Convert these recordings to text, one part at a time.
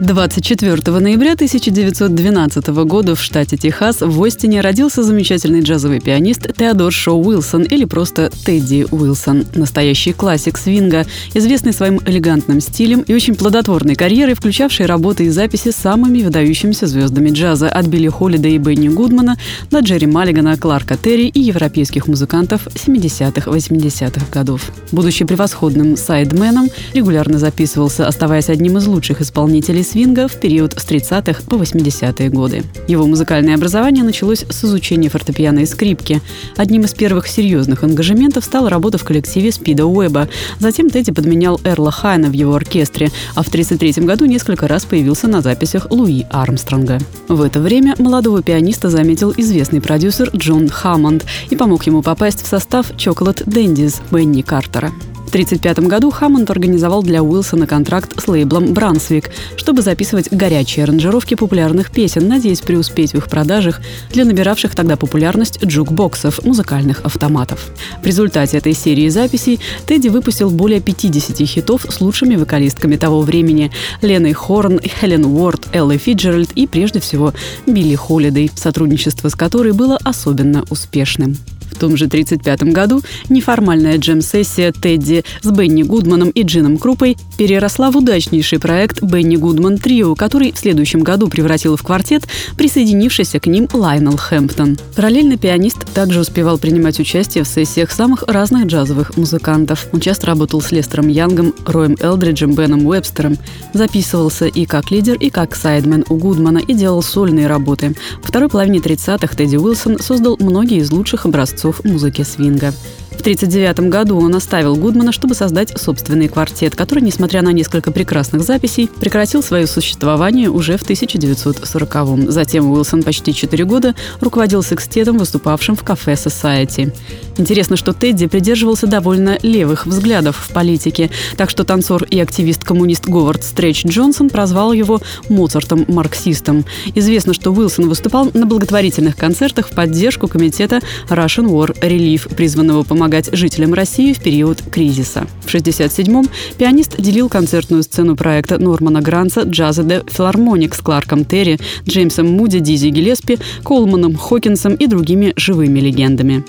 24 ноября 1912 года в штате Техас в Остине родился замечательный джазовый пианист Теодор Шоу Уилсон или просто Тедди Уилсон. Настоящий классик свинга, известный своим элегантным стилем и очень плодотворной карьерой, включавший работы и записи с самыми выдающимися звездами джаза от Билли Холлида и Бенни Гудмана до Джерри Маллигана, Кларка Терри и европейских музыкантов 70-80-х годов. Будучи превосходным сайдменом, регулярно записывался, оставаясь одним из лучших исполнителей свинга в период с 30-х по 80-е годы. Его музыкальное образование началось с изучения фортепиано и скрипки. Одним из первых серьезных ангажементов стала работа в коллективе Спида Уэба. Затем Тедди подменял Эрла Хайна в его оркестре, а в 1933 году несколько раз появился на записях Луи Армстронга. В это время молодого пианиста заметил известный продюсер Джон Хаммонд и помог ему попасть в состав Chocolate Dandies Бенни Картера. В 1935 году Хаммонд организовал для Уилсона контракт с лейблом «Брансвик», чтобы записывать горячие аранжировки популярных песен, надеясь преуспеть в их продажах для набиравших тогда популярность джукбоксов, музыкальных автоматов. В результате этой серии записей Тедди выпустил более 50 хитов с лучшими вокалистками того времени – Леной Хорн, Хелен Уорд, Эллой Фиджеральд и, прежде всего, Билли Холлидей, сотрудничество с которой было особенно успешным том же 1935 году неформальная джем-сессия Тедди с Бенни Гудманом и Джином Крупой переросла в удачнейший проект Бенни Гудман Трио, который в следующем году превратил в квартет присоединившийся к ним Лайнел Хэмптон. Параллельно пианист также успевал принимать участие в сессиях самых разных джазовых музыкантов. Он часто работал с Лестером Янгом, Роем Элдриджем, Беном Уэбстером. Записывался и как лидер, и как сайдмен у Гудмана и делал сольные работы. Во второй половине 30-х Тедди Уилсон создал многие из лучших образцов образцов музыки свинга. В 1939 году он оставил Гудмана, чтобы создать собственный квартет, который, несмотря на несколько прекрасных записей, прекратил свое существование уже в 1940-м. Затем Уилсон почти 4 года руководил секстетом, выступавшим в кафе Society. Интересно, что Тедди придерживался довольно левых взглядов в политике, так что танцор и активист-коммунист Говард Стретч Джонсон прозвал его Моцартом-марксистом. Известно, что Уилсон выступал на благотворительных концертах в поддержку комитета Russian War Relief, призванного помогать помогать жителям России в период кризиса. В 1967-м пианист делил концертную сцену проекта Нормана Гранца «Джаза де Филармоник» с Кларком Терри, Джеймсом Муди, Дизи Гелеспи, Колманом Хокинсом и другими живыми легендами.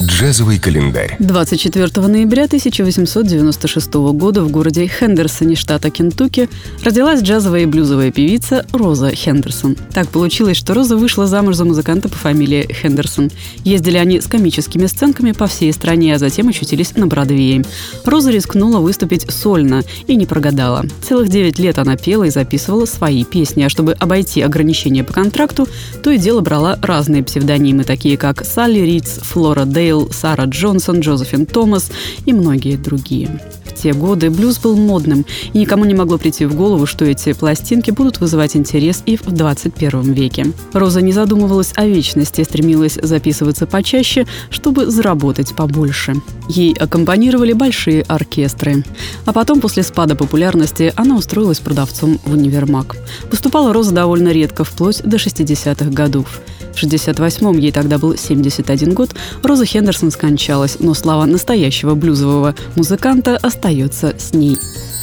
Джазовый календарь. 24 ноября 1896 года в городе Хендерсоне, штата Кентукки, родилась джазовая и блюзовая певица Роза Хендерсон. Так получилось, что Роза вышла замуж за музыканта по фамилии Хендерсон. Ездили они с комическими сценками по всей стране, а затем очутились на Бродвее. Роза рискнула выступить сольно и не прогадала. Целых 9 лет она пела и записывала свои песни, а чтобы обойти ограничения по контракту, то и дело брала разные псевдонимы, такие как Салли Ридс, Флора Дэй, Дейл, Сара Джонсон, Джозефин Томас и многие другие. В те годы блюз был модным, и никому не могло прийти в голову, что эти пластинки будут вызывать интерес и в 21 веке. Роза не задумывалась о вечности, стремилась записываться почаще, чтобы заработать побольше. Ей аккомпанировали большие оркестры. А потом, после спада популярности, она устроилась продавцом в универмаг. Выступала Роза довольно редко, вплоть до 60-х годов. В 68-м, ей тогда был 71 год, Роза Хендерсон скончалась, но слава настоящего блюзового музыканта остается с ней.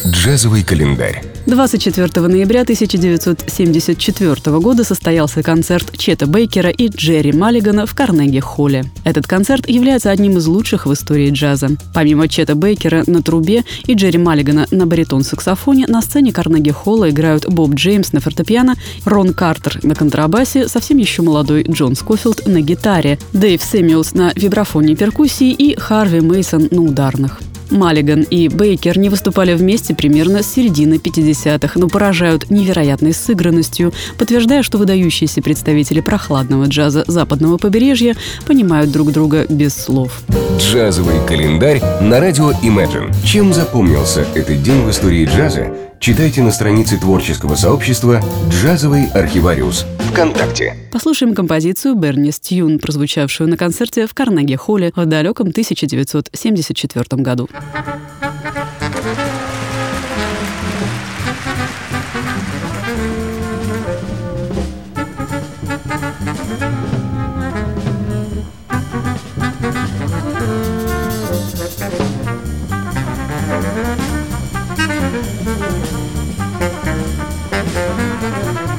Джазовый календарь. 24 ноября 1974 года состоялся концерт Чета Бейкера и Джерри Маллигана в Карнеги-холле. Этот концерт является одним из лучших в истории джаза. Помимо Чета Бейкера на трубе и Джерри Маллигана на баритон-саксофоне, на сцене Карнеги-холла играют Боб Джеймс на фортепиано, Рон Картер на контрабасе, совсем еще молодой Джон Скофилд на гитаре, Дэйв Сэмюэлс на вибрафоне и перкуссии и Харви Мейсон на ударных. Маллиган и Бейкер не выступали вместе примерно с середины 50-х, но поражают невероятной сыгранностью, подтверждая, что выдающиеся представители прохладного джаза западного побережья понимают друг друга без слов. Джазовый календарь на радио Imagine. Чем запомнился этот день в истории джаза? Читайте на странице творческого сообщества «Джазовый архивариус» ВКонтакте. Послушаем композицию «Берни Стьюн», прозвучавшую на концерте в Карнеге-холле в далеком 1974 году. Thank you.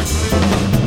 Thank